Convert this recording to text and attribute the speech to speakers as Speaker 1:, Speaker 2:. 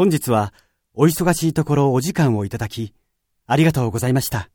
Speaker 1: 本日はお忙しいところお時間をいただき、ありがとうございました。